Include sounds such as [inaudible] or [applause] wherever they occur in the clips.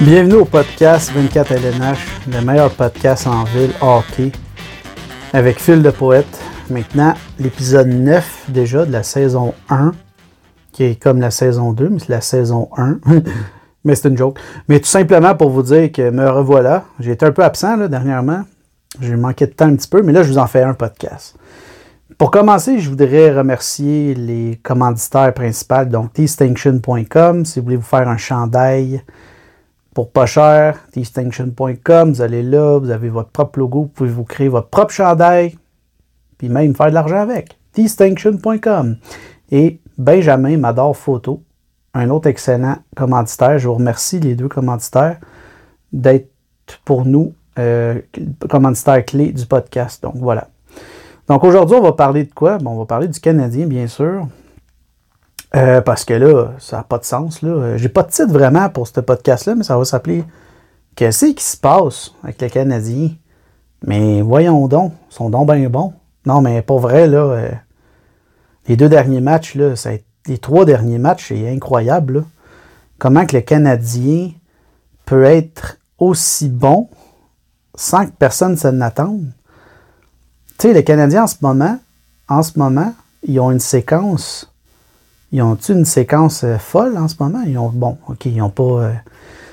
Bienvenue au podcast 24 LNH, le meilleur podcast en ville hockey, avec Phil de Poète. Maintenant, l'épisode 9 déjà de la saison 1, qui est comme la saison 2, mais c'est la saison 1. [laughs] mais c'est une joke. Mais tout simplement pour vous dire que me revoilà. J'ai été un peu absent là, dernièrement. J'ai manqué de temps un petit peu, mais là, je vous en fais un podcast. Pour commencer, je voudrais remercier les commanditaires principaux, donc distinction.com, si vous voulez vous faire un chandail pour pas cher, distinction.com, vous allez là, vous avez votre propre logo, vous pouvez vous créer votre propre chandail, puis même faire de l'argent avec. distinction.com. Et Benjamin Mador Photo, un autre excellent commanditaire. Je vous remercie les deux commanditaires d'être pour nous euh, commanditaires clés du podcast. Donc voilà. Donc aujourd'hui, on va parler de quoi? Bon, on va parler du Canadien, bien sûr. Euh, parce que là, ça n'a pas de sens. Là. J'ai pas de titre vraiment pour ce podcast-là, mais ça va s'appeler Qu'est-ce qui se passe avec les Canadiens? Mais voyons donc, ils sont donc bien bons. Non, mais pas vrai, là. Euh, les deux derniers matchs, là, les trois derniers matchs, c'est incroyable. Comment que le Canadien peut être aussi bon sans que personne se n'attende. Tu sais, les Canadiens en ce moment, en ce moment, ils ont une séquence ils ont une séquence euh, folle en ce moment? Ils ont, bon, OK, ils n'ont pas. Euh,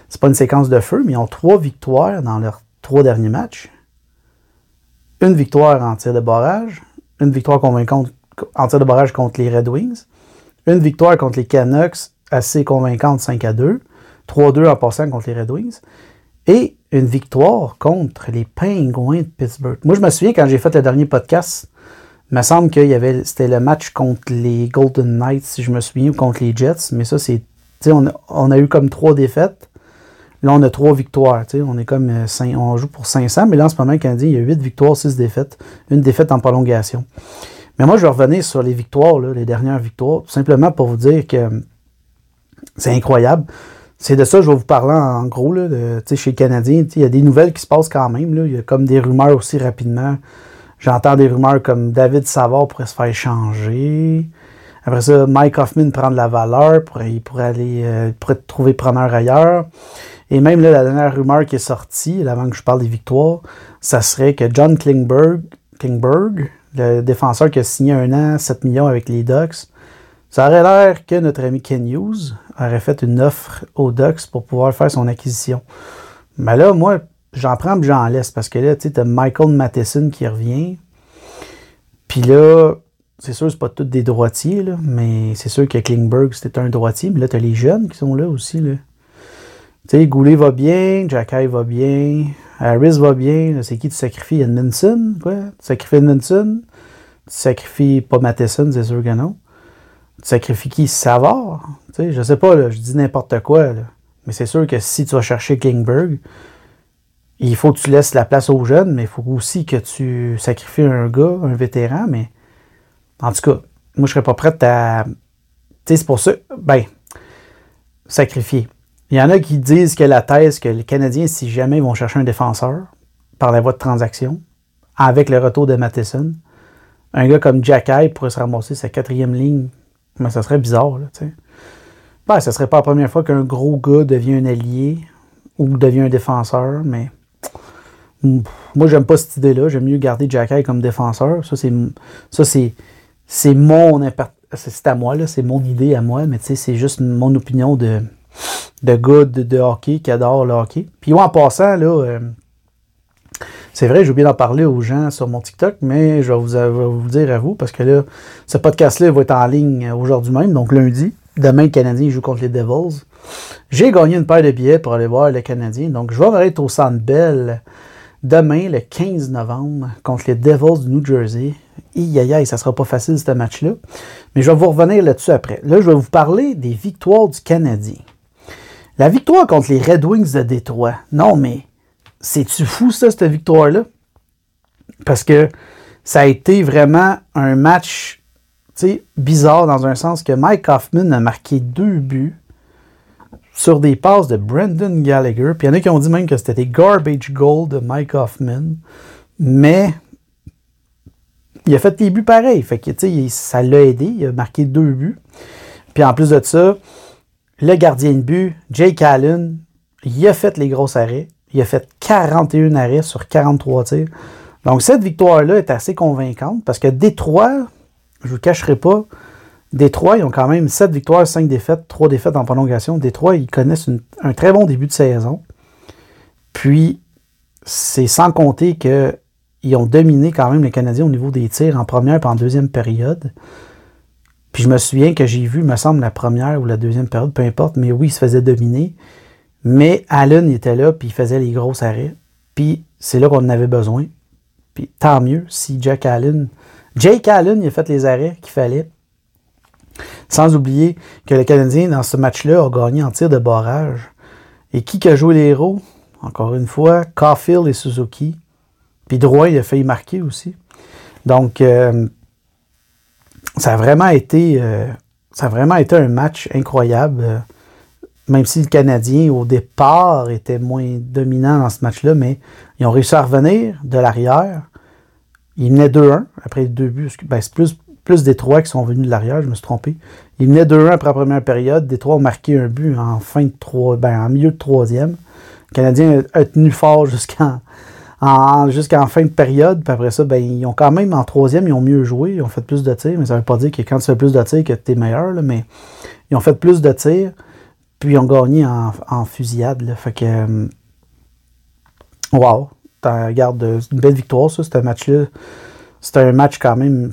c'est pas une séquence de feu, mais ils ont trois victoires dans leurs trois derniers matchs. Une victoire en tir de barrage, une victoire convaincante en tir de barrage contre les Red Wings, une victoire contre les Canucks assez convaincante 5 à 2, 3-2 en passant contre les Red Wings, et une victoire contre les Penguins de Pittsburgh. Moi, je me souviens quand j'ai fait le dernier podcast il me semble qu'il y avait c'était le match contre les Golden Knights, si je me souviens, ou contre les Jets. Mais ça, c'est. On, on a eu comme trois défaites. Là, on a trois victoires. On est comme euh, on joue pour 500, mais là, en ce moment, le il y a huit victoires, six défaites. Une défaite en prolongation. Mais moi, je vais revenir sur les victoires, les dernières victoires, tout simplement pour vous dire que c'est incroyable. C'est de ça que je vais vous parler en gros. Là, chez les Canadiens, il y a des nouvelles qui se passent quand même. Il y a comme des rumeurs aussi rapidement J'entends des rumeurs comme David Savard pourrait se faire changer. Après ça, Mike Hoffman prend de la valeur, il pourrait aller euh, pourrait trouver preneur ailleurs. Et même là, la dernière rumeur qui est sortie, avant que je parle des victoires, ça serait que John Klingberg, Klingberg le défenseur qui a signé un an, 7 millions avec les Ducks, ça aurait l'air que notre ami Ken Hughes aurait fait une offre aux Ducks pour pouvoir faire son acquisition. Mais là, moi, j'en prends et j'en laisse parce que là, tu sais, t'as Michael Matheson qui revient. Puis là, c'est sûr, c'est pas tous des droitiers, là, mais c'est sûr que Klingberg, c'était un droitier. Mais là, t'as les jeunes qui sont là aussi. Là. Tu sais, Goulet va bien, Jacky va bien, Harris va bien. C'est qui tu sacrifies Edmondson? Quoi? Tu sacrifies Edmondson? Tu sacrifies pas Matheson, c'est sûr que non. Tu sacrifies qui? Sais, je sais pas, je dis n'importe quoi. Mais c'est sûr que si tu vas chercher Klingberg, il faut que tu laisses la place aux jeunes, mais il faut aussi que tu sacrifies un gars, un vétéran. Mais en tout cas, moi, je serais pas prête à. Tu sais, c'est pour ça. Ben, sacrifier. Il y en a qui disent que la thèse que les Canadiens, si jamais ils vont chercher un défenseur par la voie de transaction, avec le retour de Matheson, un gars comme Jack pourrait se ramasser sa quatrième ligne. Mais ça serait bizarre, là, tu sais. Ben, ce serait pas la première fois qu'un gros gars devient un allié ou devient un défenseur, mais moi, j'aime pas cette idée-là. J'aime mieux garder Jacky comme défenseur. Ça, c'est, ça, c'est, c'est mon c'est à moi, là, c'est mon idée à moi, mais c'est juste mon opinion de, de gars de, hockey qui adore le hockey. Puis en passant, là, euh, c'est vrai, j'ai oublié d'en parler aux gens sur mon TikTok, mais je vais vous, dire à vous, parce que là, ce podcast-là va être en ligne aujourd'hui même, donc lundi. Demain, le Canadien joue contre les Devils. J'ai gagné une paire de billets pour aller voir les Canadiens, donc je vais être au Centre Bell Demain, le 15 novembre, contre les Devils du New Jersey. Aïe, ça sera pas facile ce match-là. Mais je vais vous revenir là-dessus après. Là, je vais vous parler des victoires du Canadien. La victoire contre les Red Wings de Détroit. Non, mais c'est-tu fou, ça, cette victoire-là? Parce que ça a été vraiment un match bizarre dans un sens que Mike Hoffman a marqué deux buts sur des passes de Brendan Gallagher. Puis il y en a qui ont dit même que c'était des garbage goals de Mike Hoffman. Mais il a fait des buts pareils. Fait que, ça l'a aidé. Il a marqué deux buts. Puis en plus de ça, le gardien de but, Jake Allen, il a fait les gros arrêts. Il a fait 41 arrêts sur 43 tirs. Donc cette victoire-là est assez convaincante parce que Détroit, je ne vous cacherai pas, Détroit, ils ont quand même 7 victoires, 5 défaites, 3 défaites en prolongation. Détroit, ils connaissent un très bon début de saison. Puis, c'est sans compter qu'ils ont dominé quand même les Canadiens au niveau des tirs en première et en deuxième période. Puis je me souviens que j'ai vu, me semble, la première ou la deuxième période, peu importe, mais oui, il se faisait dominer. Mais Allen était là, puis il faisait les gros arrêts. Puis c'est là qu'on en avait besoin. Puis tant mieux si Jack Allen. Jake Allen, il a fait les arrêts qu'il fallait. Sans oublier que le Canadien, dans ce match-là, a gagné en tir de barrage. Et qui a joué les héros? Encore une fois, Caulfield et Suzuki. Puis Drouin, il a failli marquer aussi. Donc, euh, ça, vraiment été, euh, ça a vraiment été un match incroyable. Même si le Canadien, au départ, était moins dominant dans ce match-là, mais ils ont réussi à revenir de l'arrière. Ils menaient 2-1 après deux buts. Ben, c'est plus, plus des trois qui sont venus de l'arrière, je me suis trompé. Ils menaient 2-1 après la première période. Des trois ont marqué un but en fin de ben, en milieu de troisième. Le Canadien a, tenu fort jusqu'en jusqu'en fin de période. Puis après ça, ben, ils ont quand même, en troisième, ils ont mieux joué. Ils ont fait plus de tirs. Mais ça ne veut pas dire que quand tu fais plus de tirs, que tu es meilleur. mais ils ont fait plus de tirs. Puis ils ont gagné en, fusillade. Fait que. Euh, wow! Regarde, une belle victoire, ça, un match-là. C'était un match quand même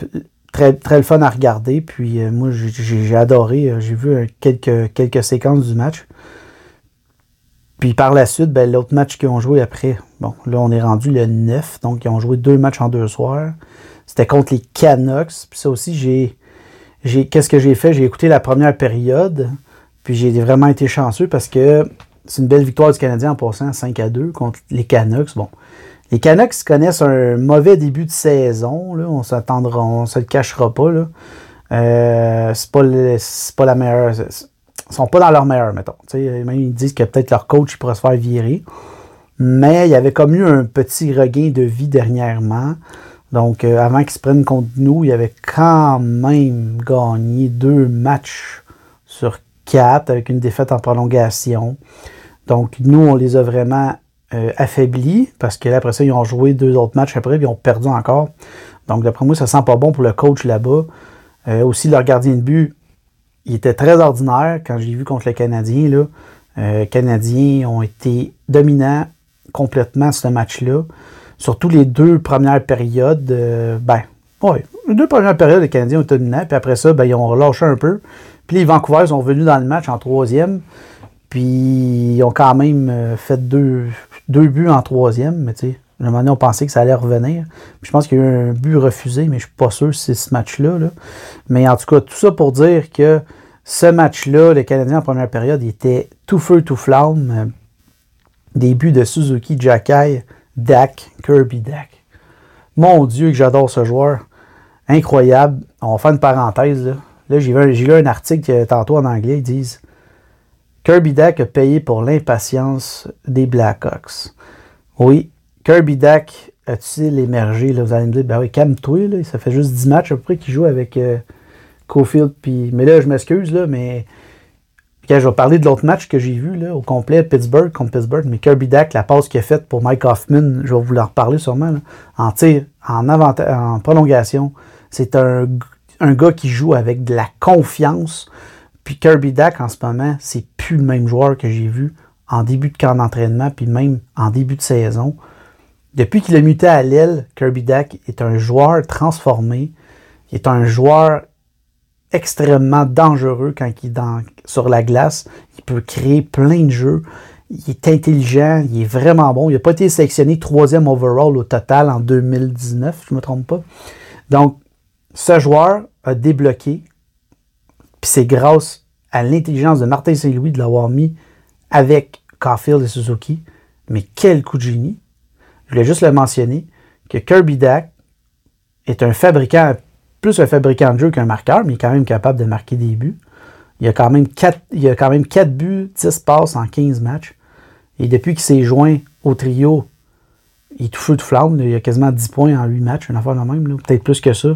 très, très fun à regarder. Puis euh, moi, j'ai adoré. J'ai vu quelques, quelques séquences du match. Puis par la suite, ben, l'autre match qu'ils ont joué après, bon, là on est rendu le 9, donc ils ont joué deux matchs en deux soirs. C'était contre les Canucks. Puis ça aussi, j'ai Qu'est-ce que j'ai fait? J'ai écouté la première période. Puis j'ai vraiment été chanceux parce que c'est une belle victoire du Canadien en passant 5 à 2 contre les Canucks. Bon. Les Canucks connaissent un mauvais début de saison. Là. On s'attendra, on se le cachera pas. Euh, c'est pas, pas la meilleure sont pas dans leur meilleur, mettons. même ils disent que peut-être leur coach pourrait se faire virer. Mais il y avait comme eu un petit regain de vie dernièrement. Donc, euh, avant qu'ils se prennent contre nous, il avait quand même gagné deux matchs sur avec une défaite en prolongation. Donc, nous, on les a vraiment euh, affaiblis parce que là, après ça, ils ont joué deux autres matchs après et ils ont perdu encore. Donc, d'après moi, ça sent pas bon pour le coach là-bas. Euh, aussi, leur gardien de but, il était très ordinaire quand j'ai vu contre les Canadiens. Là. Euh, Canadiens ont été dominants complètement ce match-là. Surtout les deux premières périodes. Ben, oui, les deux premières périodes, les Canadiens ont été dominants. Puis après ça, ben, ils ont relâché un peu. Puis les Vancouver sont venus dans le match en troisième. Puis ils ont quand même euh, fait deux, buts en troisième. Mais tu sais, à un moment donné, on pensait que ça allait revenir. je pense qu'il y a eu un but refusé, mais je suis pas sûr si c'est ce match-là. Mais en tout cas, tout ça pour dire que ce match-là, le Canadien en première période, il était tout feu, tout flamme. Des buts de Suzuki, Jacky, Dak, Kirby Dak. Mon Dieu, que j'adore ce joueur. Incroyable. On va faire une parenthèse. Là, j'ai lu, un article tantôt en anglais. Ils disent Kirby Dak a payé pour l'impatience des Blackhawks. Oui, Kirby Dak a-t-il émergé? Là, vous allez me dire, ben oui, calme-toi, ça fait juste 10 matchs à peu près qu'il joue avec euh, Cofield. Mais là, je m'excuse, là, mais quand je vais parler de l'autre match que j'ai vu là, au complet, Pittsburgh contre Pittsburgh, mais Kirby Dak, la passe qu'il a faite pour Mike Hoffman, je vais vous en reparler sûrement, en tir, en prolongation. C'est un, un gars qui joue avec de la confiance. Puis Kirby Dak, en ce moment, c'est plus le même joueur que j'ai vu en début de camp d'entraînement, puis même en début de saison. Depuis qu'il a muté à l'aile, Kirby Dak est un joueur transformé. Il est un joueur extrêmement dangereux quand il est sur la glace. Il peut créer plein de jeux. Il est intelligent, il est vraiment bon. Il n'a pas été sélectionné troisième overall au total en 2019, je ne me trompe pas. Donc, ce joueur a débloqué. Puis c'est grâce à l'intelligence de Martin Saint-Louis de l'avoir mis avec Caulfield et Suzuki. Mais quel coup de génie! je voulais juste le mentionner, que Kirby Dak est un fabricant, plus un fabricant de jeu qu'un marqueur, mais il est quand même capable de marquer des buts. Il a quand même 4, il a quand même 4 buts, 10 passes en 15 matchs. Et depuis qu'il s'est joint au trio il est tout feu, tout flamme. Il a quasiment 10 points en 8 matchs, une affaire de même. Peut-être plus que ça.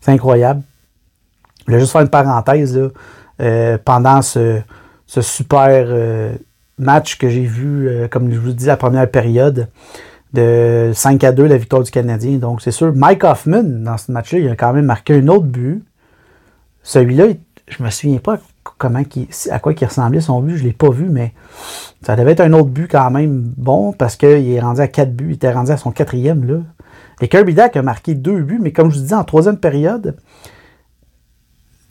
C'est incroyable. Je vais juste faire une parenthèse. Euh, pendant ce, super euh, match que j'ai vu, euh, comme je vous dis, la première période, de 5 à 2, la victoire du Canadien. Donc, c'est sûr, Mike Hoffman, dans ce match-là, il a quand même marqué un autre but. Celui-là, je me souviens pas comment à quoi il ressemblait son but, je ne l'ai pas vu, mais ça devait être un autre but quand même bon parce qu'il est rendu à 4 buts, il était rendu à son quatrième. Là. Et Kirby Dack a marqué deux buts, mais comme je vous disais, en troisième période,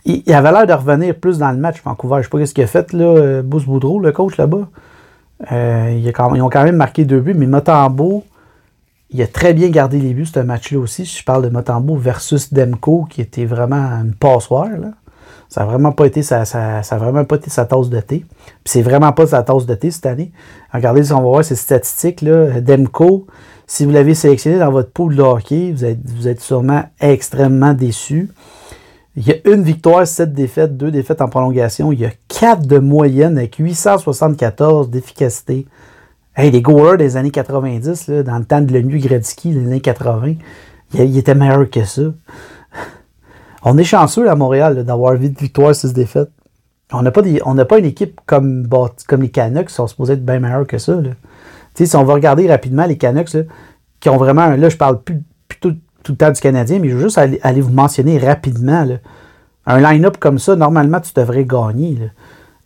il, avait l'air de revenir plus dans le match, Vancouver. Je ne sais pas ce qu'il a fait, là, euh, Boost Boudreau, le coach là-bas. Euh, ils ont quand même marqué deux buts, mais Motambo, il a très bien gardé les buts, ce match-là aussi. Je parle de Motambo versus Demko, qui était vraiment une passoire. Ça n'a vraiment pas été sa, vraiment pas été sa tasse de thé. Puis c'est vraiment pas sa tasse de thé cette année. Regardez si on va voir ces statistiques. Là. Demko, si vous l'avez sélectionné dans votre pool de hockey, vous êtes, vous êtes sûrement extrêmement déçu. Il y a une victoire, sept défaites, deux défaites en prolongation. Il y a quatre de moyenne avec 874 d'efficacité. Hey, les goalers des années 90, là, dans le temps de Lemieux Gretzky, les années 80, il, était meilleur que ça. On est chanceux à Montréal d'avoir 8 victoires, 6 défaites. On n'a pas, pas une équipe comme, comme les Canucks qui sont supposés être bien meilleurs que ça. Si on va regarder rapidement les Canucks, qui ont vraiment, là je parle plus, tout le temps du Canadien, mais je veux juste aller, vous mentionner rapidement. Un line-up comme ça, normalement, tu devrais gagner.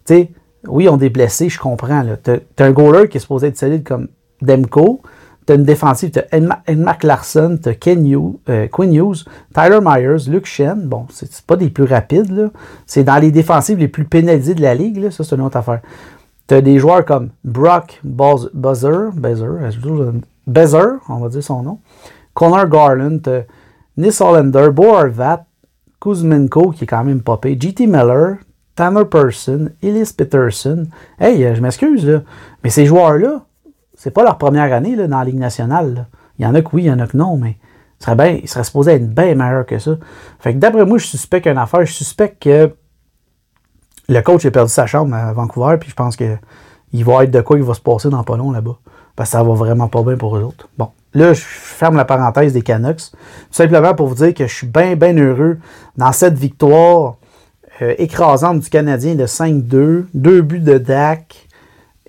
Tu sais, oui, on est blessés, je comprends. Tu as, un goaler qui est supposé être solide comme Demko. Tu as une défensive, tu as Edmark Larson, tu as euh, Quinn Hughes, Tyler Myers, Luke Shen. Bon, c'est pas des plus rapides. C'est dans les défensives les plus pénalisées de la ligue. Ça, c'est une autre affaire. Tu des joueurs comme Brock Buzzer, Buzzer, Buzzer, on va dire son nom. Connor Garland, Nis Hollander, Bo Arvat, Kuzmenko, qui est quand même popé, JT Miller, Tanner Person, Ellis Peterson. Hey, euh, je m'excuse, mais ces joueurs-là, c'est pas leur première année là, dans la Ligue nationale. Il y en a que oui, il y en a que non, mais ils seraient, bien, supposés être bien meilleurs que ça. Fait que d'après moi, je suspecte une affaire. Je suspecte que le coach a perdu sa chambre à Vancouver, puis je pense qu'il va être de quoi il va se passer dans pas là-bas. Parce que ça va vraiment pas bien pour eux autres. Bon. Là, je ferme la parenthèse des Canucks. Tout simplement pour vous dire que je suis bien, bien heureux dans cette victoire euh, écrasante du Canadien de 5-2. Deux buts de Dak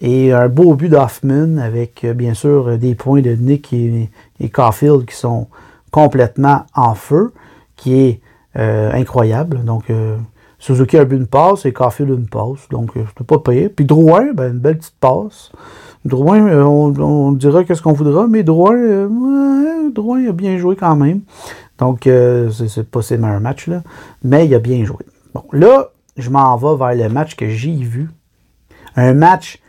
et un beau but d'Hoffman avec, euh, bien sûr, des points de Nick et, Caulfield qui sont complètement en feu, qui est euh, incroyable. Donc, Suzuki a un but de passe et Caulfield une passe. Donc, ne peux pas payer. Puis Drouin, ben, une belle petite passe. Drouin, euh, on, dira qu'est-ce qu'on voudra, mais Drouin, euh, Drouin a bien joué quand même. Donc, euh, c'est pas ses meilleurs matchs, là, mais il a bien joué. Bon, là, je m'en vais vers le match que j'ai vu. Un match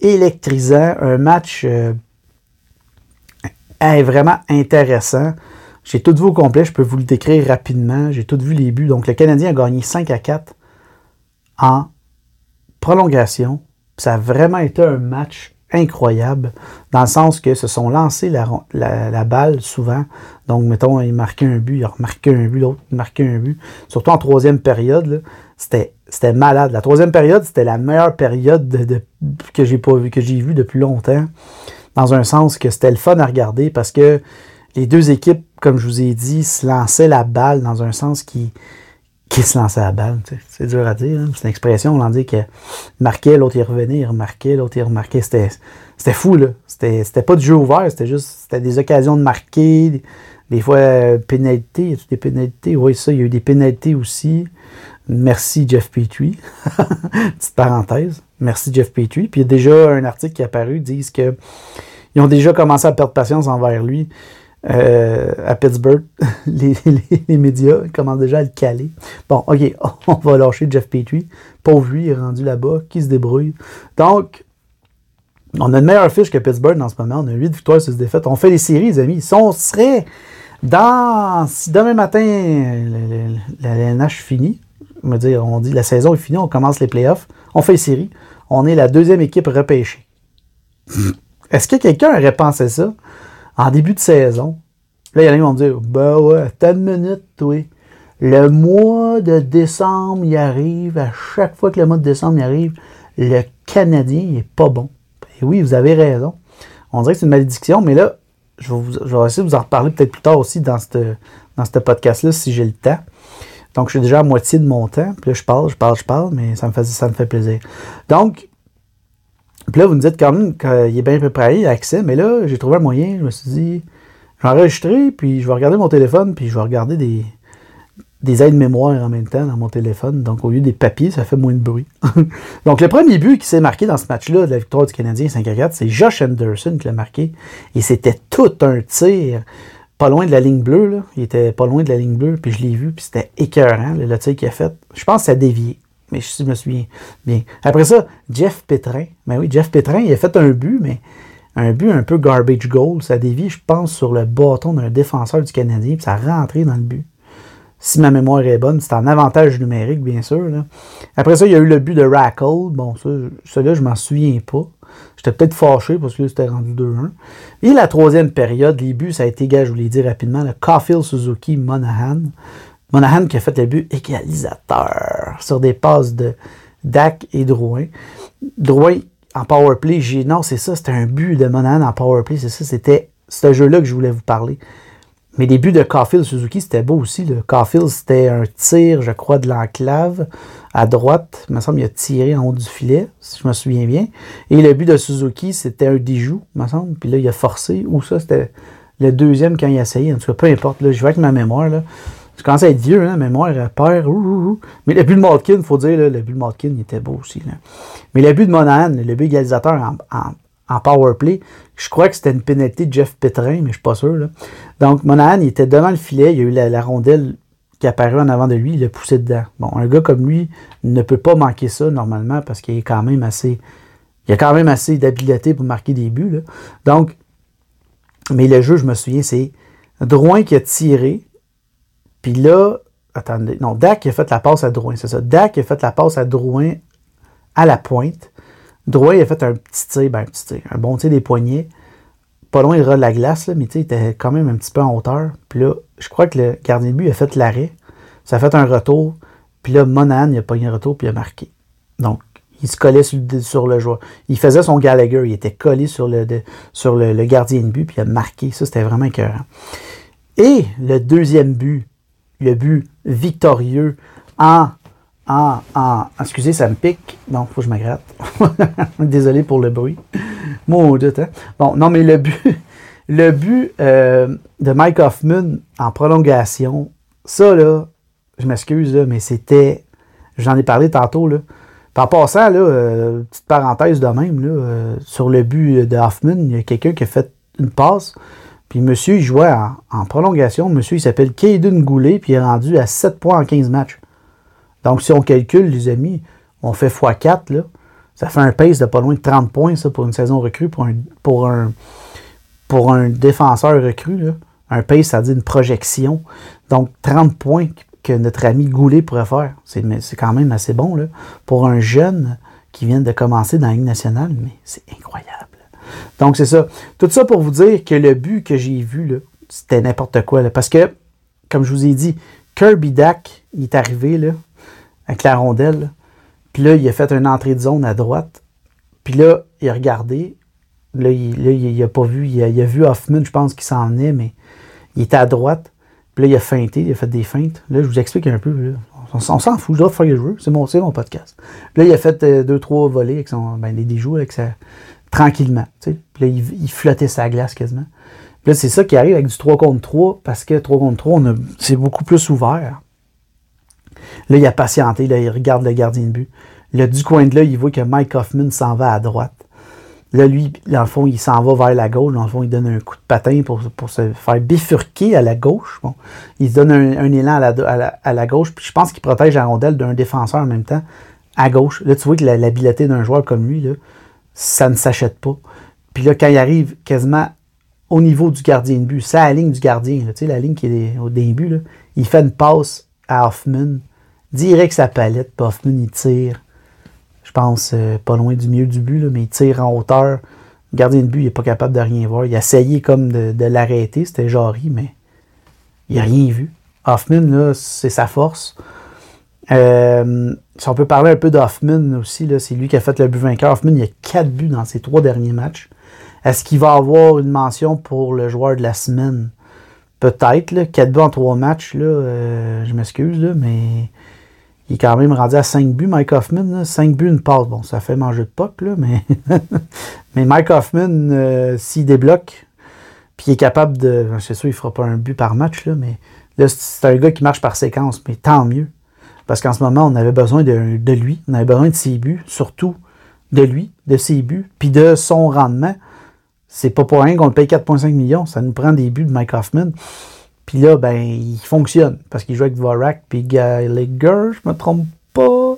électrisant, un match vraiment intéressant. J'ai tout vu au complet, je peux vous le décrire rapidement. J'ai tout vu les buts. Donc, le Canadien a gagné 5 à 4 en prolongation. Ça a vraiment été un match incroyable, dans le sens que se sont lancés la, balle souvent. Donc, mettons, il marquait un but, il remarquait un but, l'autre marquait un but. Surtout en troisième période, c'était, c'était malade. La troisième période, c'était la meilleure période de, que j'ai pas que j'ai vu depuis longtemps. Dans un sens que c'était le fun à regarder parce que les deux équipes, comme je vous ai dit, se lançaient la balle dans un sens qui, qui se lançait la balle. C'est dur à dire. Hein. C'est une expression, on dit que marquait, l'autre il revenait, il remarquait, l'autre il remarquait. C'était, c'était fou, là. C'était, c'était pas du jeu ouvert, c'était juste c'était des occasions de marquer, des, fois euh, pénalités. Y a des pénalités? Oui, ça, il y a eu des pénalités aussi. Merci Jeff Petrie. [laughs] Petite parenthèse. Merci Jeff Petrie. Puis il y a déjà un article qui est apparu, disent que ils ont déjà commencé à perdre patience envers lui. Euh, à Pittsburgh, [laughs] les, médias commencent déjà à le caler. Bon, OK, [laughs] on va lâcher Jeff Petrie. Pauvre lui, il est rendu là-bas, qui se débrouille. Donc, on a une meilleure fiche que Pittsburgh en ce moment. On a 8 victoires, 6 défaites. On fait les séries, les amis. Si on serait dans. Si demain matin, la LNH finit, on, dire, on dit la saison est finie, on commence les playoffs, on fait les séries, on est la deuxième équipe repêchée. [laughs] Est-ce que quelqu'un aurait pensé ça? En début de saison, là, il y en a qui vont dire Ben ouais, t'as une minute, toi. Le mois de décembre, il arrive, à chaque fois que le mois de décembre il arrive, le Canadien n'est pas bon. Et oui, vous avez raison. On dirait que c'est une malédiction, mais là, je vais, essayer de vous en reparler peut-être plus tard aussi dans ce dans podcast-là si j'ai le temps. Donc, je suis déjà à moitié de mon temps. Puis là, je parle, je parle, je parle, mais ça me fait, ça me fait plaisir. Donc, puis là, vous me dites quand même qu'il est bien préparé, accès, mais là, j'ai trouvé un moyen. Je me suis dit, je vais enregistrer, puis je vais regarder mon téléphone, puis je vais regarder des, des aides-mémoire en même temps dans mon téléphone. Donc, au lieu des papiers, ça fait moins de bruit. [laughs] Donc, le premier but qui s'est marqué dans ce match-là de la victoire du Canadien 5 à 4, c'est Josh Anderson qui l'a marqué. Et c'était tout un tir pas loin de la ligne bleue. Là. Il était pas loin de la ligne bleue, puis je l'ai vu, puis c'était écœurant, le, tir qu'il a fait. Je pense que ça a dévié, mais je me souviens bien. Après ça, Jeff Pétrin. Ben oui, Jeff Pétrin, il a fait un but, mais un but un peu garbage goal. Ça a dévié, je pense, sur le bâton d'un défenseur du Canadien, puis ça a rentré dans le but si ma mémoire est bonne, c'est en avantage numérique, bien sûr. Après ça, il y a eu le but de Rackle. Bon, celui-là, je m'en souviens pas. J'étais peut-être fâché parce que c'était rendu 2-1. Et la troisième période, les buts, ça a été, gars, je vous l'ai dit rapidement, le Caulfield Suzuki Monahan. Monahan qui a fait le but égalisateur sur des passes de Dak et Drouin. Drouin en powerplay, j'ai. Non, c'est ça, c'était un but de Monahan en powerplay, c'est ça, c'était ce jeu-là que je voulais vous parler. Mais les buts de Caulfield Suzuki, c'était beau aussi. Le Caulfield, c'était un tir, je crois, de l'enclave à droite. Il me semble qu'il a tiré en haut du filet, si je me souviens bien. Et le but de Suzuki, c'était un déjou, il me semble. Puis là, il a forcé. Ou ça, c'était le deuxième quand il a essayé. En tout cas, peu importe. Je vais avec ma mémoire. Là. Je commence à être vieux, hein, mémoire, elle perd. Mais le but de Malkin, il faut dire, le but de Malkin, il était beau aussi. Mais le but de Monahan, le but égalisateur en, power play. Je crois que c'était une pénalité de Jeff Petrin, mais je suis pas sûr. Donc, Monahan, il était devant le filet. Il y a eu la, rondelle qui apparut en avant de lui. Il l'a poussé dedans. Bon, un gars comme lui ne peut pas manquer ça normalement parce qu'il est quand même assez. Il a quand même assez d'habileté pour marquer des buts. Donc, mais le jeu, je me souviens, c'est Drouin qui a tiré. Puis là, attendez, non, Dak a fait la passe à Drouin, c'est ça. Dak a fait la passe à Drouin à la pointe. Drouin, il a fait un petit tir, ben, un petit tir, un bon tir des poignets, pas loin de la glace, là, mais il était quand même un petit peu en hauteur. Puis là, je crois que le gardien de but a fait l'arrêt, ça a fait un retour, puis là, Monahan, il a pogné un retour, puis il a marqué. Donc, il se collait sur, le joueur. Il faisait son Gallagher, il était collé sur le, le, gardien de but, puis il a marqué. Ça, c'était vraiment écœurant. Et le deuxième but, le but victorieux en ah, ah, excusez, ça me pique. Bon, faut que je me gratte. [laughs] Désolé pour le bruit. Maudit, hein? Bon, non, mais le but, [laughs] le but euh, de Mike Hoffman en prolongation, ça, là, je m'excuse, mais c'était. J'en ai parlé tantôt, là. Par passant, là, euh, petite parenthèse de même, là, euh, sur le but de Hoffman, il y a quelqu'un qui a fait une passe. Puis monsieur, il jouait en, prolongation. Monsieur, il s'appelle Caden Goulet, puis il est rendu à 7 points en 15 matchs. Donc, si on calcule, les amis, on fait x4, là, ça fait un pace de pas loin de 30 points, ça, pour une saison recrue, pour un, défenseur recru. Là. Un pace, ça dit une projection. Donc, 30 points que notre ami Goulet pourrait faire. C'est, quand même assez bon pour un jeune qui vient de commencer dans la nationale, mais c'est incroyable. Donc, c'est ça. Tout ça pour vous dire que le but que j'ai vu, là, c'était n'importe quoi. Là, parce que, comme je vous ai dit, Kirby Dack, il est arrivé, là, avec la rondelle. Puis là, il a fait une entrée de zone à droite. Puis là, il a regardé. Là, il n'a pas vu. Il a, vu Hoffman, je pense, qui s'en venait, mais il était à droite. Puis là, il a feinté, il a fait des feintes. Là, je vous explique un peu. On, s'en fout, je dois faire le jeu. C'est mon, mon podcast. Puis là, il a fait euh, deux, trois volets avec son. Ben, des, des avec ça. Tranquillement. Puis là, il, flottait sa glace quasiment. Puis là, c'est ça qui arrive avec du 3 contre 3, parce que 3 contre 3, c'est beaucoup plus ouvert. Là, il a patienté, là, il regarde le gardien de but. Là, du coin de là, il voit que Mike Hoffman s'en va à droite. Là, lui, dans le fond, il s'en va vers la gauche. Dans le fond, il donne un coup de patin pour, se faire bifurquer à la gauche. Bon. Il se donne un, élan à la, à, la, gauche. Puis je pense qu'il protège la rondelle d'un défenseur en même temps à gauche. Là, tu vois que l'habileté d'un joueur comme lui, là, ça ne s'achète pas. Puis là, quand il arrive quasiment au niveau du gardien de but, c'est la ligne du gardien, là, la ligne qui est au début, là, il fait une passe à Hoffman direct sa palette. Puis Hoffman, il tire, je pense, euh, pas loin du milieu du but, mais il tire en hauteur. Le gardien de but, il n'est pas capable de rien voir. Il a essayé comme de, l'arrêter, c'était Jarry, mais il n'a rien vu. Hoffman, là, c'est sa force. Euh, si on peut parler un peu d'Hoffman aussi, c'est lui qui a fait le but vainqueur. Hoffman, il a quatre buts dans ses trois derniers matchs. Est-ce qu'il va avoir une mention pour le joueur de la semaine? Peut-être. 4 buts en 3 matchs, là, euh, je m'excuse, mais il est quand même rendu à 5 buts, Mike Hoffman. 5 buts, une passe. Bon, ça fait manger de pop, là, mais, [laughs] mais Mike Hoffman, euh, s'il débloque, puis il est capable de. C'est sûr, il ne fera pas un but par match, là, mais là, c'est un gars qui marche par séquence, mais tant mieux. Parce qu'en ce moment, on avait besoin de, lui, on avait besoin de ses buts, surtout de lui, de ses buts, puis de son rendement. C'est pas pour rien qu'on le paye 4,5 millions. Ça nous prend des buts de Mike Hoffman. Puis là, ben, il fonctionne parce qu'il joue avec Dvorak puis Gallagher, je me trompe pas.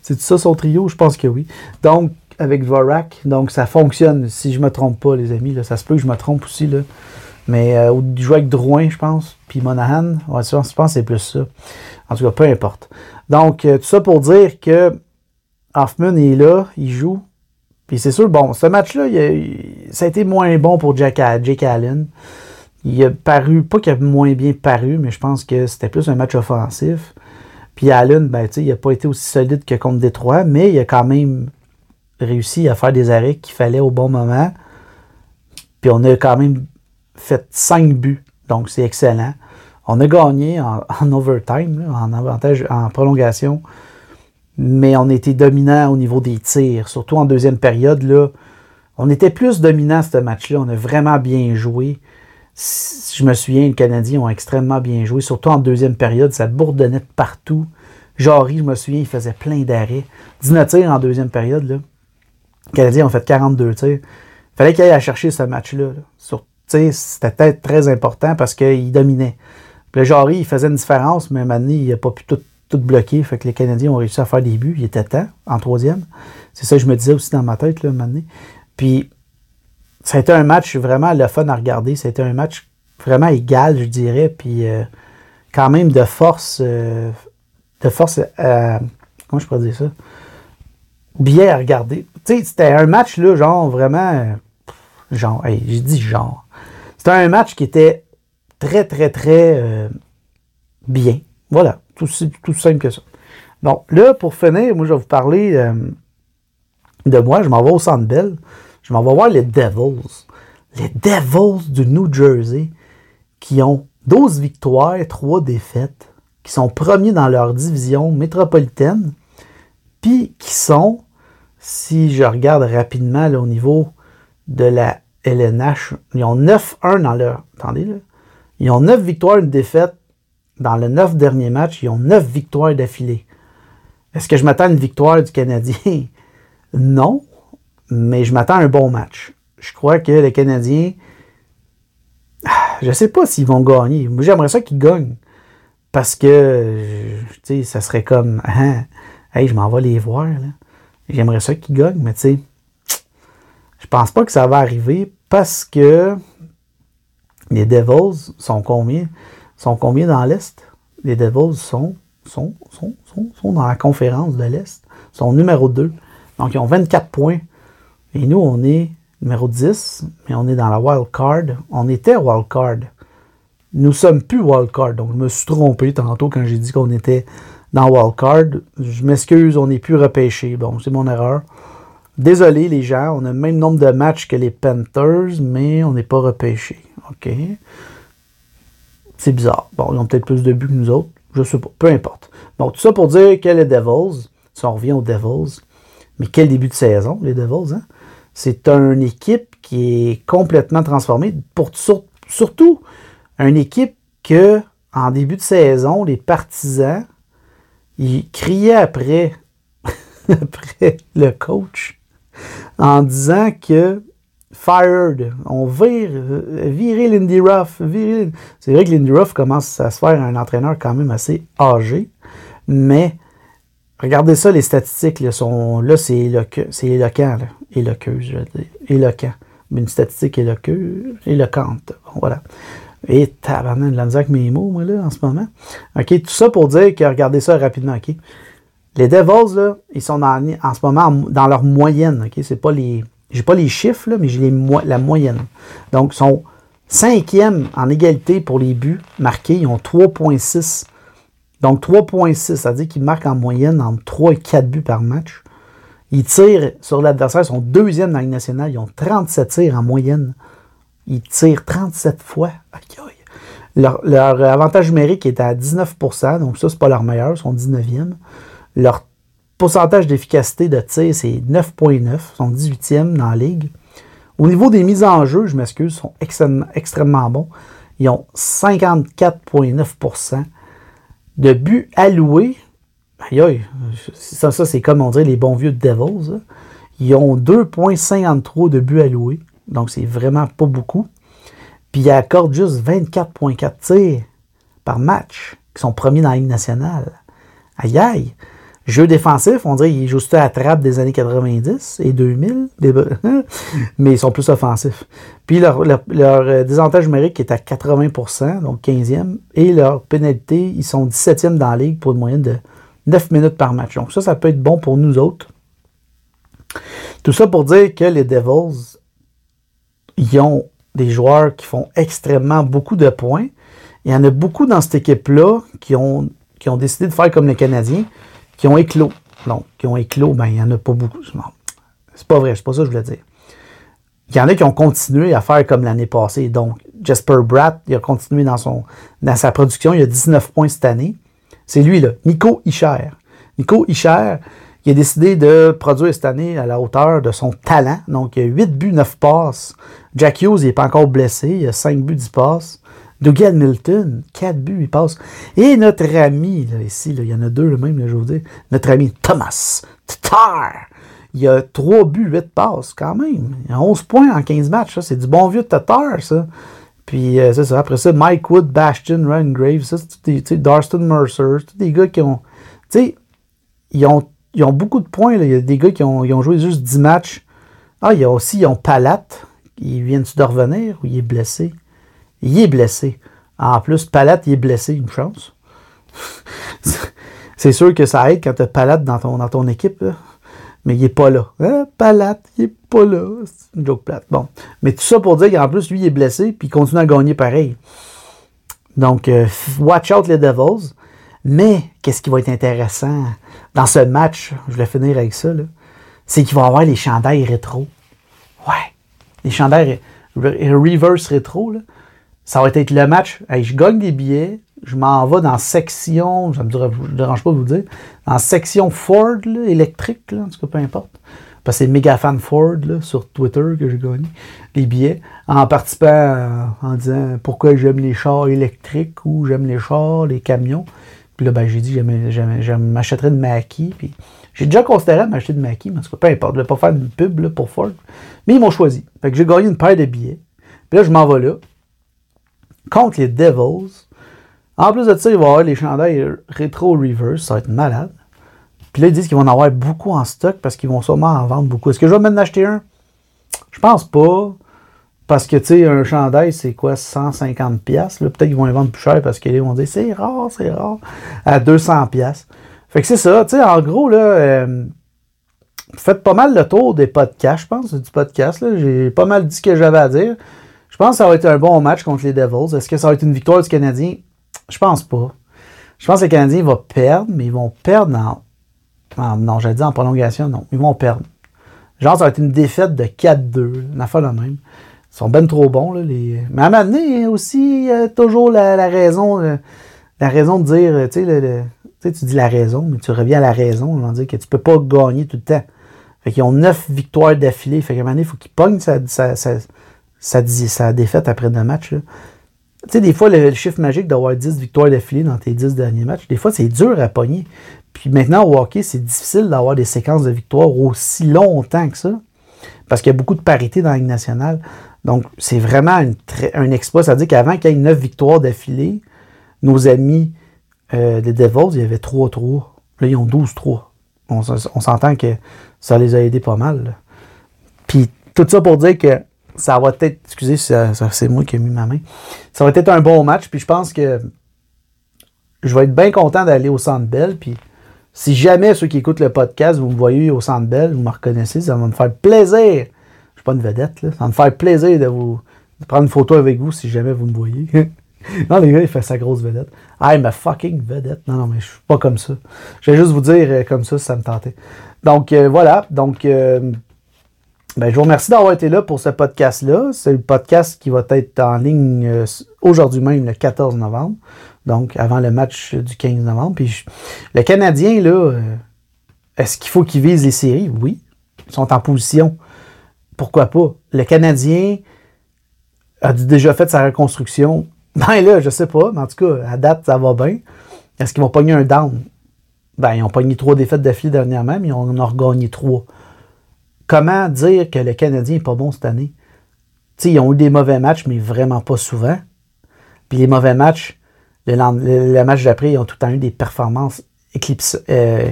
C'est ça son trio? Je pense que oui. Donc, avec Dvorak, donc ça fonctionne si je me trompe pas, les amis. Là, ça se peut que je me trompe aussi. Là. Mais euh, il joue avec Drouin, je pense, puis Monahan. Ouais, je pense que c'est plus ça. En tout cas, peu importe. Donc, euh, tout ça pour dire que Hoffman est là, il joue. Puis c'est sûr, bon, ce match-là, ça a été moins bon pour Jake Allen. Il a paru, pas qu'il a moins bien paru, mais je pense que c'était plus un match offensif. Puis Allen, ben, il n'a pas été aussi solide que contre Détroit, mais il a quand même réussi à faire des arrêts qu'il fallait au bon moment. Puis on a quand même fait 5 buts, donc c'est excellent. On a gagné en, overtime, en avantage, en prolongation, mais on était dominant au niveau des tirs, surtout en deuxième période. Là, on était plus dominant ce match-là. On a vraiment bien joué je me souviens, les Canadiens ont extrêmement bien joué, surtout en deuxième période, ça bourdonnait de partout. Jory, je me souviens, il faisait plein d'arrêts. 19 tirs en deuxième période. Là. Les Canadiens ont fait 42 tirs. Fallait qu'il aille à chercher ce match-là. C'était très important parce qu'il dominait. le Jory, il faisait une différence, mais maintenant, il n'a pas pu tout, tout bloquer. Fait que les Canadiens ont réussi à faire des buts. Il était temps, en troisième. C'est ça que je me disais aussi dans ma tête, là, maintenant. Puis, ça a été un match vraiment le fun à regarder. Ça a été un match vraiment égal, je dirais, puis euh, quand même de force, euh, de force, euh, comment je pourrais dire ça, bien à regarder. Tu sais, c'était un match, genre, vraiment, genre, j'ai dit genre. C'était un match qui était très, très, très bien. Voilà, tout, simple que ça. Bon, là, pour finir, moi, je vais vous parler de moi. Je m'en vais au Centre Bell. Je m'en vais voir les Devils. Les Devils du New Jersey qui ont 12 victoires, 3 défaites, qui sont premiers dans leur division métropolitaine, puis qui sont, si je regarde rapidement au niveau de la LNH, ils ont 9-1 dans leur. Attendez là. Ils ont 9 victoires, une défaite. Dans les 9 derniers matchs, ils ont 9 victoires d'affilée. Est-ce que je m'attends à une victoire du Canadien? [laughs] Non mais je m'attends à un bon match. Je crois que les Canadiens, [sighs] je ne sais pas s'ils vont gagner. Moi, j'aimerais ça qu'ils gagnent. Parce que, tu sais, ça serait comme, [laughs] hein, hey, je m'en vais les voir. J'aimerais ça qu'ils gagnent, mais tu sais, je pense pas que ça va arriver parce que les Devils sont combien? Sont combien dans l'Est? Les Devils sont, sont, sont, sont, dans la conférence de l'Est. Sont numéro 2. Donc, ils ont 24 points. Et nous, on est numéro 10, mais on est dans la wild card. On était wild card. Nous sommes plus wild card. Donc, je me suis trompé tantôt quand j'ai dit qu'on était dans wild card. Je m'excuse, on n'est plus repêché. Bon, c'est mon erreur. Désolé, les gens. On a le même nombre de matchs que les Panthers, mais on n'est pas repêché. C'est bizarre. Bon, ils ont peut-être plus de buts que nous autres. Je sais pas. Peu importe. Bon, tout ça pour dire que les Devils, si on revient aux Devils, mais quel début de saison, les Devils, hein? C'est une équipe qui est complètement transformée. Pour, surtout, une équipe que, en début de saison, les partisans, ils criaient après [laughs] le coach en disant que fired, on vire, virer Lindy Ruff. C'est vrai que Lindy Ruff commence à se faire un entraîneur quand même assez âgé, mais Regardez ça, les statistiques. Là, sont, là c'est éloquent. Là. Éloqueuse, je veux dire. Éloquent. Une statistique éloqueuse, éloquente. Voilà. Et tabarnak de la avec mes mots, moi, là, en ce moment. OK, tout ça pour dire que, regardez ça rapidement, OK. Les Devils, là, ils sont en ce moment dans leur moyenne, OK? C'est pas les... J'ai pas les chiffres, là, mais j'ai la moyenne. Donc, ils sont cinquième en égalité pour les buts marqués. Ils ont 3,6 donc 3.6, ça veut dire qu'ils marquent en moyenne entre 3 et 4 buts par match. Ils tirent sur l'adversaire, ils sont deuxième dans la Ligue nationale. Ils ont 37 tirs en moyenne. Ils tirent 37 fois. Leur, leur, avantage numérique est à 19% donc ça, c'est pas leur meilleur, ils sont 19e. Leur pourcentage d'efficacité de tir, c'est 9,9. Ils sont 18e dans la ligue. Au niveau des mises en jeu, je m'excuse, sont extrêmement, bons. Ils ont 54,9% de buts alloués. Aïe, aïe, ça, ça c'est comme on dirait les bons vieux Devils. Ils ont 2,53 de buts alloués. Donc, c'est vraiment pas beaucoup. Puis, ils accordent juste 24,4 tirs par match, qui sont premiers dans la Ligue nationale. Aïe, aïe. Jeu défensif, on dirait qu'ils jouent juste à trappe des années 90 et 2000, [laughs] mais ils sont plus offensifs. Puis leur, leur, euh, numérique est à 80% donc 15e, et leur pénalité, ils sont 17e dans la ligue pour une moyenne de 9 minutes par match. Donc ça, ça peut être bon pour nous autres. Tout ça pour dire que les Devils, ils ont des joueurs qui font extrêmement beaucoup de points. Il y en a beaucoup dans cette équipe-là qui ont, qui ont décidé de faire comme les Canadiens qui ont éclos. Donc, qui ont éclos, ben, il n'y en a pas beaucoup. C'est pas vrai, c'est pas ça que je voulais dire. Il y en a qui ont continué à faire comme l'année passée. Donc, Jasper Bratt, il a continué dans, son, dans sa production. Il a 19 points cette année. C'est lui, là, Nico Ischer. Nico Ischer, il a décidé de produire cette année à la hauteur de son talent. Donc, il a 8 buts, 9 passes. Jack Hughes, il n'est pas encore blessé. Il a 5 buts, 10 passes. Dougie Milton, 4 buts, il passe. Et notre ami, là, ici, il y en a deux le même, là, je vous dire, notre ami Thomas Tatar, il a 3 buts, 8 passes, quand même. Il a 11 points en 15 matchs. C'est du bon vieux Tatar, ça. Puis, euh, c'est ça. Après ça, Mike Wood, Bastion, Ryan Graves, ça, c'est des, Darston Mercer, tous des gars qui ont, tu sais, ils ont, ils ont beaucoup de points. Il y a des gars qui ont, ils ont joué juste 10 matchs. Ah, il y a aussi, ils ont Palat, ils viennent-tu de revenir ou il est blessé? Il est blessé. En plus, Palette, il est blessé, une chance. [laughs] c'est sûr que ça aide quand tu as Palette dans ton, équipe, mais il n'est pas là. Hein? Palette, il n'est pas là. C'est une joke plate. Bon. Mais tout ça pour dire qu'en plus, lui, il est blessé, puis il continue à gagner pareil. Donc, euh, watch out les Devils. Mais, qu'est-ce qui va être intéressant dans ce match, je vais finir avec ça, c'est qu'il va y avoir les chandails rétro. Ouais, les chandails reverse rétro. Là ça va être le match. je gagne des billets, je m'en vais dans section, ça me dérange pas de vous dire, dans section Ford électrique, là, en tout cas, peu importe. Parce que c'est méga fan Ford sur Twitter que j'ai gagné des billets en participant en disant pourquoi j'aime les chars électriques ou j'aime les chars, les camions. Puis là, ben, j'ai dit je m'achèterais de maquis. Puis j'ai déjà considéré m'acheter de maquis, mais en tout cas, peu importe. Je ne vais pas faire de pub pour Ford. Mais ils m'ont choisi. Fait que j'ai gagné une paire de billets. Puis là, je m'en vais là contre les Devils. En plus de ça, il va y avoir les chandails rétro reverse, ça va être malade. Puis là, ils disent qu'ils vont en avoir beaucoup en stock parce qu'ils vont sûrement en vendre beaucoup. Est-ce que je vais même en acheter un? Je pense pas. Parce que, tu sais, un chandail, c'est quoi, 150 pièces Peut-être qu'ils vont les vendre plus cher parce qu'ils vont dire, c'est rare, c'est rare, à 200 pièces Fait que c'est ça, tu sais, en gros, là, euh, faites pas mal le tour des podcasts, je pense, du podcast, J'ai pas mal dit ce que j'avais à dire. Je pense que ça va être un bon match contre les Devils. Est-ce que ça va être une victoire du Canadien? Je pense pas. Je pense que les Canadiens vont perdre, mais ils vont perdre en. non, j'allais dire en prolongation, non. Ils vont perdre. Genre, ça va être une défaite de 4-2, une affaire de même. Ils sont ben trop bons, là. Mais à un moment donné, aussi, a toujours la, raison, la raison de dire, tu sais, tu dis la raison, mais tu reviens à la raison, on va dire que tu peux pas gagner tout le temps. Fait qu'ils ont 9 victoires d'affilée. Fait qu'à un moment donné, il faut qu'ils pognent sa, ça défaite après deux matchs. Tu sais, des fois, le, chiffre magique d'avoir 10 victoires d'affilée dans tes 10 derniers matchs, des fois, c'est dur à pogner. Puis maintenant, au hockey, c'est difficile d'avoir des séquences de victoires aussi longtemps que ça, parce qu'il y a beaucoup de parité dans la Ligue nationale. Donc, c'est vraiment un exploit. Ça veut dire qu'avant qu'il y ait 9 victoires d'affilée, nos amis euh, des Devils, il y avait 3-3. Là, ils ont 12-3. On, s'entend que ça les a aidés pas mal. Puis, tout ça pour dire que ça va être, excusez, c'est moi qui ai mis ma main. Ça va être un bon match, puis je pense que je vais être bien content d'aller au Centre Bell, puis si jamais ceux qui écoutent le podcast, vous me voyez au Centre Bell, vous me reconnaissez, ça va me faire plaisir. Je suis pas une vedette, là. Ça va me faire plaisir de vous prendre une photo avec vous si jamais vous me voyez. [laughs] non, les gars, il fait sa grosse vedette. I'm a fucking vedette. Non, non, mais je suis pas comme ça. Je vais juste vous dire euh, comme ça ça me tentait. Donc, euh, voilà. Donc, euh, ben, je vous remercie d'avoir été là pour ce podcast-là. C'est le podcast qui va être en ligne aujourd'hui même, le 14 novembre. Donc, avant le match du 15 novembre. Puis, le Canadien, là, est-ce qu'il faut qu'il vise les séries? Oui. Ils sont en position. Pourquoi pas? Le Canadien a déjà fait sa reconstruction [laughs] ben là, je sais pas, mais en tout cas, à date, ça va bien. Est-ce qu'ils vont pogner un down? Ben, ils ont pogné trois défaites d'affilée dernièrement, mais ils en ont regagné trois. Comment dire que le Canadien n'est pas bon cette année? ils ont eu des mauvais matchs, mais vraiment pas souvent. Puis les mauvais matchs, le, match d'après, ils ont tout le temps eu des performances éclipses, euh,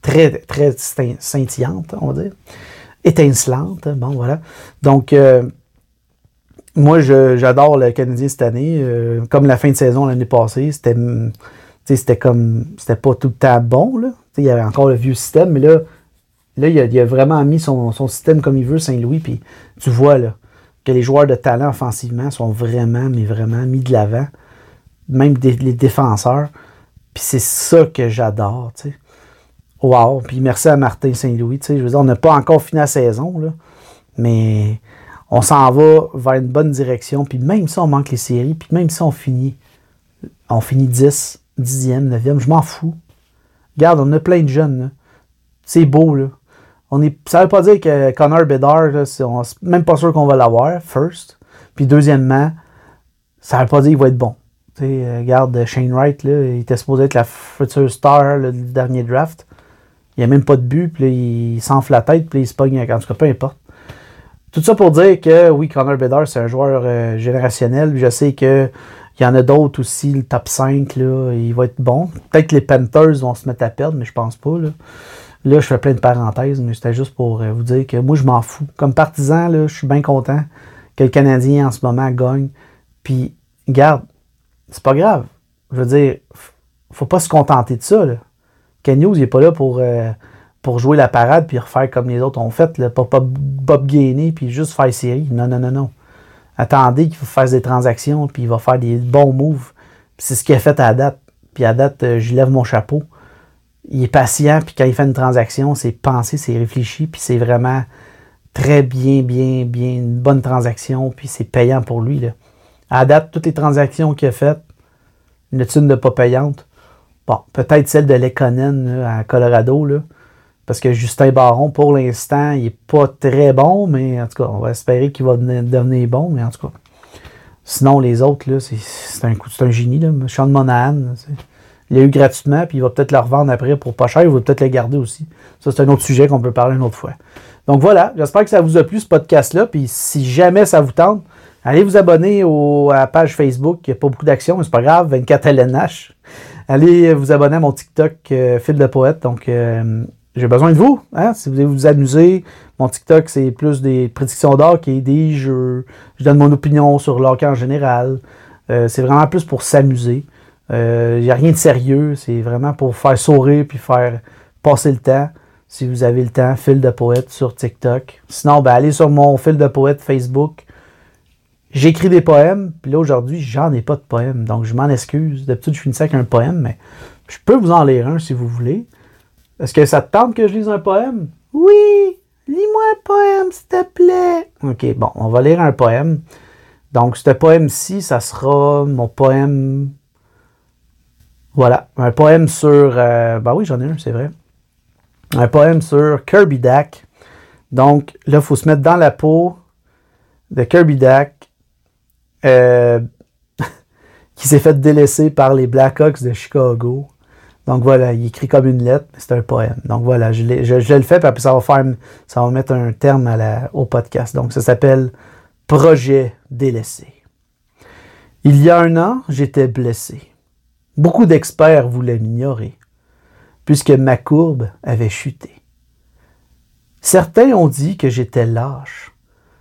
très, très scintillantes, on va dire. Étincelantes, bon, voilà. Donc, euh, moi, j'adore le Canadien cette année. Euh, comme la fin de saison l'année passée, c'était c'était comme c'était pas tout le temps bon. Il y avait encore le vieux système, mais là, là il, a, vraiment mis son, système comme il veut, Saint-Louis, puis tu vois là, que les joueurs de talent offensivement sont vraiment, mais vraiment mis de l'avant. Même les défenseurs. Puis c'est ça que j'adore. Wow! Puis merci à Martin Saint-Louis. Je veux dire, on n'a pas encore fini la saison, là, mais on s'en va vers une bonne direction. Puis même si on manque les séries, puis même si on finit, on finit 10, 10e, 9e, je m'en fous. Regarde, on a plein de jeunes. C'est beau, là. On est, ça veut pas dire que Connor Bedard, là, on n'est même pas sûr qu'on va l'avoir, first. Puis deuxièmement, ça veut pas dire qu'il va être bon. Sais, regarde, Shane Wright, là, il était supposé être la future star, le dernier draft. Il n'y a même pas de but, puis il s'enfle la tête, puis il se pogne. En tout cas, peu importe. Tout ça pour dire que oui, Connor Bedard, c'est un joueur euh, générationnel. Je sais qu'il y en a d'autres aussi, le top 5, là, il va être bon. Peut-être que les Panthers vont se mettre à perdre, mais je pense pas. Là, là je fais plein de parenthèses, mais c'était juste pour euh, vous dire que moi, je m'en fous. Comme partisan, là, je suis bien content que le Canadien en ce moment gagne. Puis, garde, c'est pas grave. Je veux dire, faut pas se contenter de ça. Ken News, il n'est pas là pour. Euh, pour jouer la parade puis refaire comme les autres ont fait, pas, pas Bob Gainey puis juste faire série. Non, non, non, non. Attendez qu'il fasse des transactions puis il va faire des bons moves. C'est ce qu'il a fait à date. Puis à date, euh, je lève mon chapeau. Il est patient puis quand il fait une transaction, c'est pensé, c'est réfléchi puis c'est vraiment très bien, bien, bien, une bonne transaction puis c'est payant pour lui. Là. À date, toutes les transactions qu'il a faites, une une de pas payante. Bon, peut-être celle de Lekonen à Colorado, là. Parce que Justin Baron, pour l'instant, il n'est pas très bon, mais en tout cas, on va espérer qu'il va devenir, bon, mais en tout cas. Sinon, les autres, c'est un, un génie. Là. Sean Monahan, il l'a eu gratuitement, puis il va peut-être le revendre après pour pas cher, il va peut-être le garder aussi. Ça, c'est un autre sujet qu'on peut parler une autre fois. Donc voilà, j'espère que ça vous a plu ce podcast-là. Puis si jamais ça vous tente, allez vous abonner au, à la page Facebook. Il n'y a pas beaucoup d'actions, mais c'est pas grave, 24 LNH. Allez vous abonner à mon TikTok, euh, Fil de Poète. Donc, euh, j'ai besoin de vous. Hein? Si vous voulez vous amuser, mon TikTok, c'est plus des prédictions et des jeux. Je donne mon opinion sur l'hockey en général. Euh, c'est vraiment plus pour s'amuser. Il euh, n'y a rien de sérieux. C'est vraiment pour faire sourire puis faire passer le temps. Si vous avez le temps, fil de poète sur TikTok. Sinon, ben, allez sur mon fil de poète Facebook. J'écris des poèmes, puis là aujourd'hui, j'en ai pas de poèmes, donc je m'en excuse. D'habitude, je finissais avec un poème, mais je peux vous en lire un si vous voulez. Est-ce que ça te tente que je lise un poème? Oui! Lis-moi un poème, s'il te plaît. OK, bon, on va lire un poème. Donc, ce poème-ci, ça sera mon poème. Voilà, un poème sur. Euh, ben oui, j'en ai un, c'est vrai. Un poème sur Kirby Dack. Donc, là, il faut se mettre dans la peau de Kirby Dack, euh, [laughs] qui s'est fait délaisser par les Blackhawks de Chicago. Donc voilà, il écrit comme une lettre, mais c'est un poème. Donc voilà, je, le fais, puis ça va faire, ça va mettre un terme au podcast. Donc ça s'appelle Projet délaissé. Il y a un an, j'étais blessé. Beaucoup d'experts voulaient m'ignorer, puisque ma courbe avait chuté. Certains ont dit que j'étais lâche,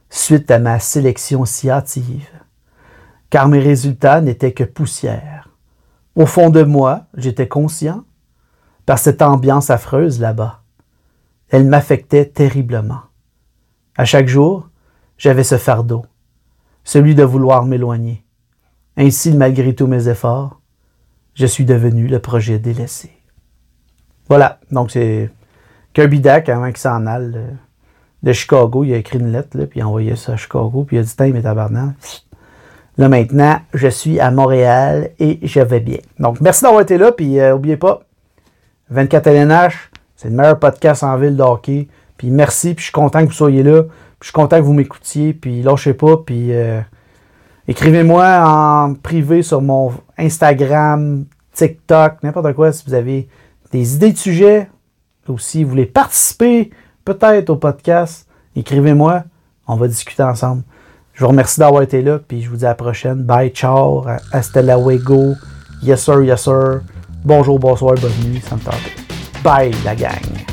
suite à ma sélection si hâtive, car mes résultats n'étaient que poussière au fond de moi, j'étais conscient, par cette ambiance affreuse là-bas. Elle m'affectait terriblement. À chaque jour, j'avais ce fardeau, celui de vouloir m'éloigner. Ainsi, malgré tous mes efforts, je suis devenu le projet délaissé. Voilà, donc c'est Kirby Dack, avant qu'il s'en aille euh, de Chicago, il a écrit une lettre, là, puis il a envoyé ça à Chicago, puis il a dit Tiens, mais tabarnak. Là maintenant, je suis à Montréal et je vais bien. Donc merci d'avoir été là, puis euh, pas, 24 LNH, c'est le meilleur podcast en ville de hockey. Puis merci, puis je suis content que vous soyez là. Puis je suis content que vous m'écoutiez, puis lâchez pas, puis euh, écrivez-moi en privé sur mon Instagram, TikTok, n'importe quoi si vous avez des idées de sujets ou si vous voulez participer peut-être au podcast, écrivez-moi, on va discuter ensemble. Je vous remercie d'avoir été là, puis je vous dis à la prochaine. Bye, ciao, hasta luego, yes sir, yes sir, bonjour, bonsoir, bonne nuit, ça me Bye la gang!